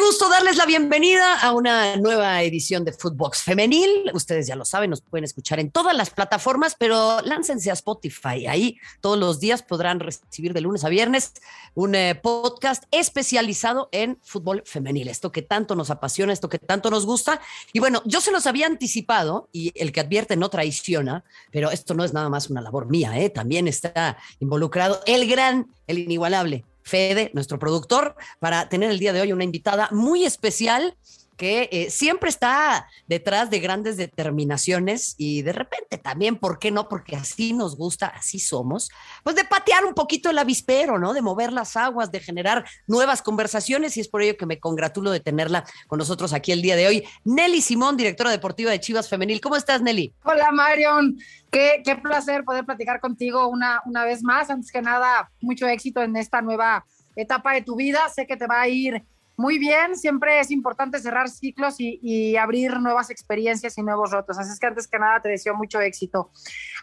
Gusto darles la bienvenida a una nueva edición de Footbox Femenil. Ustedes ya lo saben, nos pueden escuchar en todas las plataformas, pero láncense a Spotify. Ahí todos los días podrán recibir de lunes a viernes un eh, podcast especializado en fútbol femenil. Esto que tanto nos apasiona, esto que tanto nos gusta. Y bueno, yo se los había anticipado y el que advierte no traiciona, pero esto no es nada más una labor mía, ¿eh? también está involucrado el gran, el inigualable Fede, nuestro productor, para tener el día de hoy una invitada muy especial que eh, siempre está detrás de grandes determinaciones y de repente también, ¿por qué no? Porque así nos gusta, así somos, pues de patear un poquito el avispero, ¿no? De mover las aguas, de generar nuevas conversaciones y es por ello que me congratulo de tenerla con nosotros aquí el día de hoy. Nelly Simón, directora deportiva de Chivas Femenil. ¿Cómo estás, Nelly? Hola, Marion. Qué, qué placer poder platicar contigo una, una vez más. Antes que nada, mucho éxito en esta nueva etapa de tu vida. Sé que te va a ir muy bien, siempre es importante cerrar ciclos y, abrir nuevas experiencias y nuevos rotos. Así es que antes que nada te deseo mucho éxito.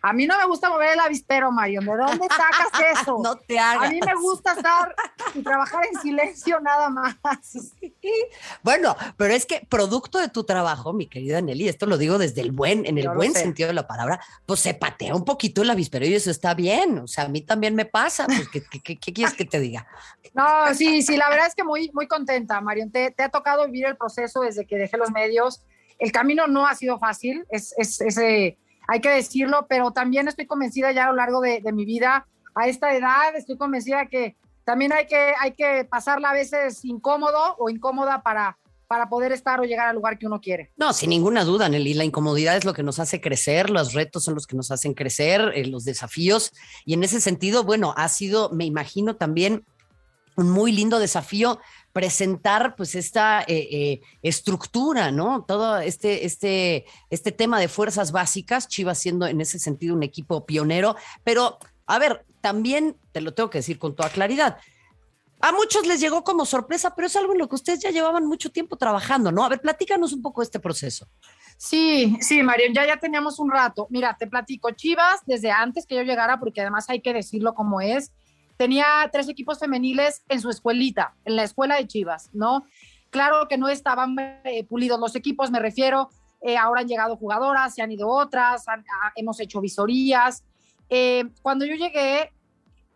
A mí no me gusta mover el avispero, Mario. ¿De dónde sacas eso? no te hagas. A mí me gusta estar y trabajar en silencio nada más. Bueno, pero es que producto de tu trabajo, mi querida Nelly, esto lo digo desde el buen, en el buen sentido de la palabra, pues se patea un poquito el avispero y eso está bien. O sea, a mí también me pasa. Pues, ¿qué, quieres que te diga? No, sí, sí, la verdad es que muy, muy contenta Marion. Te, ha tocado vivir el proceso desde que dejé los medios. El camino no ha sido fácil, es, eh, hay que decirlo, pero también estoy convencida ya a lo largo de, mi vida, a esta edad, estoy convencida que también hay que, hay que pasarla a veces incómodo o incómoda para, para poder estar o llegar al lugar que uno quiere. No, sin ninguna duda, Nelly, la incomodidad es lo que nos hace crecer, los retos son los que nos hacen crecer, eh, los desafíos, y en ese sentido, bueno, ha sido, me imagino también un muy lindo desafío presentar pues esta eh, eh, estructura, ¿no? Todo este, este, este tema de fuerzas básicas, Chivas siendo en ese sentido un equipo pionero, pero a ver, también te lo tengo que decir con toda claridad. A muchos les llegó como sorpresa, pero es algo en lo que ustedes ya llevaban mucho tiempo trabajando, ¿no? A ver, platícanos un poco este proceso. Sí, sí, Marion, ya, ya teníamos un rato. Mira, te platico, Chivas, desde antes que yo llegara, porque además hay que decirlo como es, tenía tres equipos femeniles en su escuelita, en la escuela de Chivas, ¿no? Claro que no estaban eh, pulidos los equipos, me refiero, eh, ahora han llegado jugadoras, se han ido otras, hemos hecho visorías. Eh, cuando yo llegué,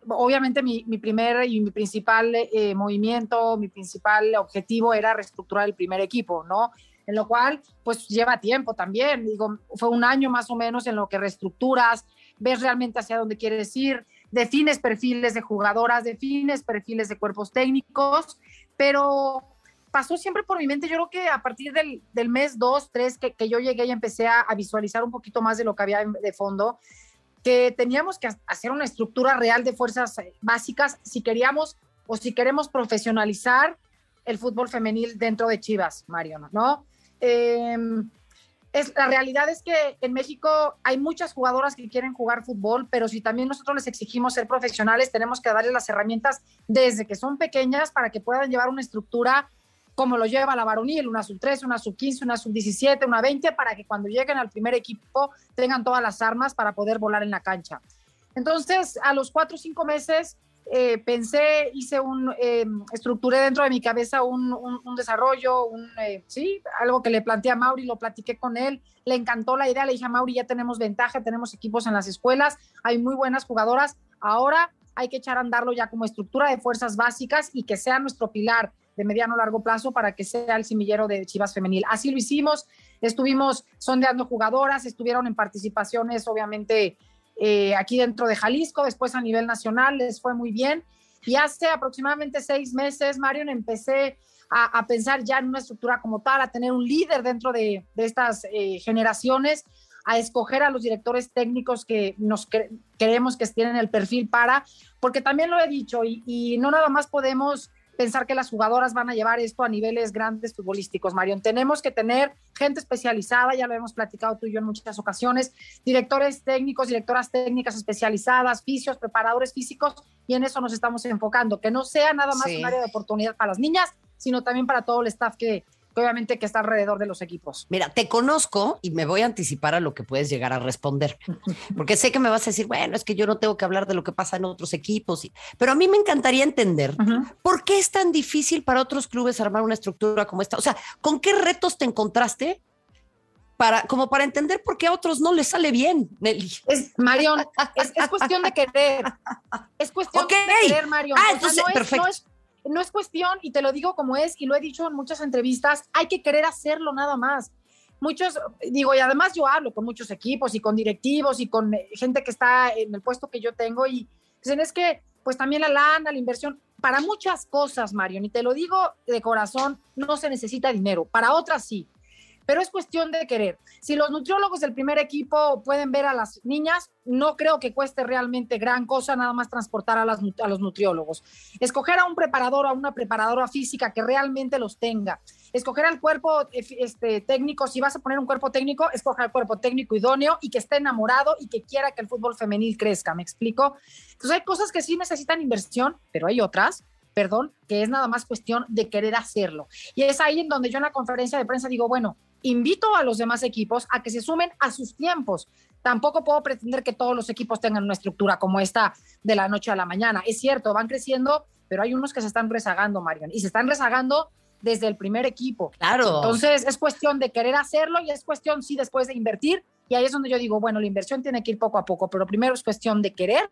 obviamente mi, mi, primer y mi principal movimiento, mi principal objetivo era reestructurar el primer equipo, ¿no? En lo cual, pues lleva tiempo también, digo, fue un año más o menos en lo que reestructuras, ves realmente hacia dónde quieres ir, defines perfiles de jugadoras, defines perfiles de cuerpos técnicos, pero pasó siempre por mi mente, yo creo que a partir del, mes 2, 3, que, yo llegué y empecé a, visualizar un poquito más de lo que había de fondo, que teníamos que hacer una estructura real de fuerzas eh, básicas si queríamos o si queremos profesionalizar el fútbol femenil dentro de Chivas, Mario, ¿no? Eh, es, la realidad es que en México hay muchas jugadoras que quieren jugar fútbol, pero si también nosotros les exigimos ser profesionales, tenemos que darles las herramientas desde que son pequeñas para que puedan llevar una estructura como lo lleva la varonil, una sub 13, una sub 15, una sub 17, una 20, para que cuando lleguen al primer equipo tengan todas las armas para poder volar en la cancha. Entonces, a los cuatro o cinco meses, eh, pensé, hice un, eh, estructuré dentro de mi cabeza un, desarrollo, un, eh, sí, algo que le planteé a Mauri, lo platiqué con él, le encantó la idea, le dije a Mauri, ya tenemos ventaja, tenemos equipos en las escuelas, hay muy buenas jugadoras, ahora hay que echar a andarlo ya como estructura de fuerzas básicas y que sea nuestro pilar de mediano largo plazo para que sea el semillero de Chivas Femenil. Así lo hicimos, estuvimos sondeando jugadoras, estuvieron en participaciones, obviamente, eh, aquí dentro de Jalisco, después a nivel nacional, les fue muy bien. Y hace aproximadamente seis meses, Marion, empecé a, pensar ya en una estructura como tal, a tener un líder dentro de, estas eh, generaciones, a escoger a los directores técnicos que nos queremos que estén en el perfil para, porque también lo he dicho, y no nada más podemos pensar que las jugadoras van a llevar esto a niveles grandes futbolísticos, Marion. Tenemos que tener gente especializada, ya lo hemos platicado tú y yo en muchas ocasiones, directores técnicos, directoras técnicas especializadas, fisios, preparadores físicos, y en eso nos estamos enfocando, que no sea nada más un área de oportunidad para las niñas, sino también para todo el staff que obviamente que está alrededor de los equipos. Mira, te conozco y me voy a anticipar a lo que puedes llegar a responder, porque sé que me vas a decir, bueno, es que yo no tengo que hablar de lo que pasa en otros equipos, pero a mí me encantaría entender por qué es tan difícil para otros clubes armar una estructura como esta. O sea, ¿con qué retos te encontraste para, como para entender por qué a otros no les sale bien, Nelly. Es, Marion, es, cuestión de querer. Es cuestión de querer, Marion. Ah, entonces, perfecto no es cuestión, y te lo digo como es, y lo he dicho en muchas entrevistas, hay que querer hacerlo nada más. Muchos, digo, y además yo hablo con muchos equipos y con directivos y con eh, gente que está en el puesto que yo tengo y dicen es que, pues también la lana, la inversión, para muchas cosas, Marion, y te lo digo de corazón, no se necesita dinero, para otras sí pero es cuestión de querer. Si los nutriólogos del primer equipo pueden ver a las niñas, no creo que cueste realmente gran cosa nada más transportar a, las, a los nutriólogos. Escoger a un preparador o a una preparadora física que realmente los tenga. Escoger al cuerpo eh, este, técnico, si vas a poner un cuerpo técnico, escoger al cuerpo técnico idóneo y que esté enamorado y que quiera que el fútbol femenil crezca, ¿me explico? Entonces hay cosas que sí necesitan inversión, pero hay otras perdón, que es nada más cuestión de querer hacerlo. Y es ahí en donde yo en la conferencia de prensa digo, bueno, invito a los demás equipos a que se sumen a sus tiempos. Tampoco puedo pretender que todos los equipos tengan una estructura como esta de la noche a la mañana. Es cierto, van creciendo, pero hay unos que se están rezagando, Marian, y se están rezagando desde el primer equipo. Claro. Entonces es cuestión de querer hacerlo y es cuestión, sí, después de invertir. Y ahí es donde yo digo, bueno, la inversión tiene que ir poco a poco, pero primero es cuestión de querer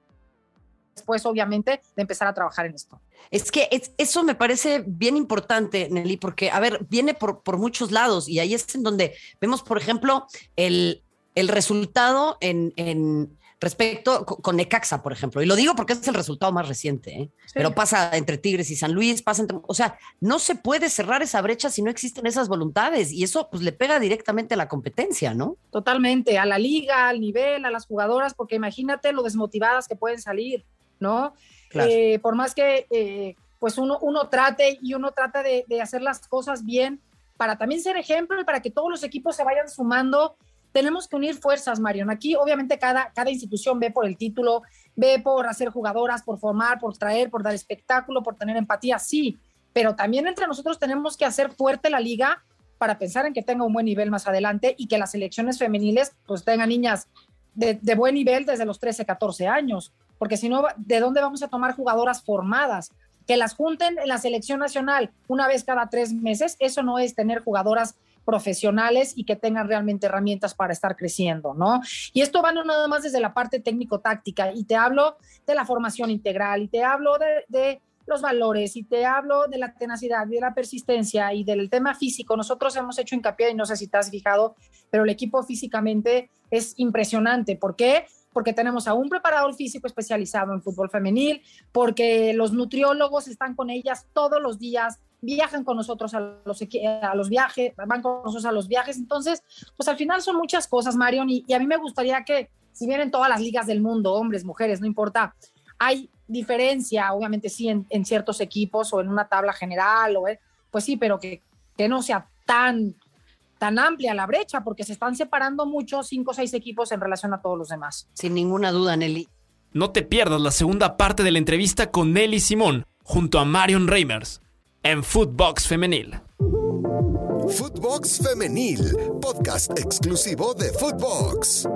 después, obviamente, de empezar a trabajar en esto. Es que eso me parece bien importante, Nelly, porque, a ver, viene por, por muchos lados y ahí es en donde vemos, por ejemplo, el, el resultado en, en respecto con Necaxa, por ejemplo. Y lo digo porque es el resultado más reciente, ¿eh? pero pasa entre Tigres y San Luis, pasa entre, o sea, no se puede cerrar esa brecha si no existen esas voluntades y eso pues le pega directamente a la competencia, ¿no? Totalmente, a la liga, al nivel, a las jugadoras, porque imagínate lo desmotivadas que pueden salir. ¿No? Eh, por más que eh, pues uno, uno trate y uno trata de, hacer las cosas bien para también ser ejemplo y para que todos los equipos se vayan sumando, tenemos que unir fuerzas, Marion. Aquí obviamente cada, cada institución ve por el título, ve por hacer jugadoras, por formar, por traer, por dar espectáculo, por tener empatía, sí, pero también entre nosotros tenemos que hacer fuerte la liga para pensar en que tenga un buen nivel más adelante y que las selecciones femeniles pues tengan niñas de, de buen nivel desde los 13, 14 años porque si no, ¿de dónde vamos a tomar jugadoras formadas? Que las junten en la selección nacional una vez cada tres meses, eso no es tener jugadoras profesionales y que tengan realmente herramientas para estar creciendo, ¿no? Y esto va no nada más desde la parte técnico-táctica, y te hablo de la formación integral, y te hablo de, de los valores y te hablo de la tenacidad y de la persistencia y del tema físico. Nosotros hemos hecho hincapié, y no sé si te has fijado, pero el equipo físicamente es impresionante. ¿Por qué? Porque tenemos a un preparador físico especializado en fútbol femenil, porque los nutriólogos están con ellas todos los días, viajan con nosotros a los, viajes, van con nosotros a los viajes. Entonces, pues al final son muchas cosas, Marion, y, a mí me gustaría que, si bien en todas las ligas del mundo, hombres, mujeres, no importa, hay diferencia, obviamente sí, en, ciertos equipos o en una tabla general, o, eh, pues sí, pero que no sea tan tan amplia la brecha, porque se están separando mucho cinco o seis equipos en relación a todos los demás. Sin ninguna duda, Nelly. No te pierdas la segunda parte de la entrevista con Nelly Simón, junto a Marion Reimers, en Footbox Femenil. Footbox Femenil, podcast exclusivo de Footbox.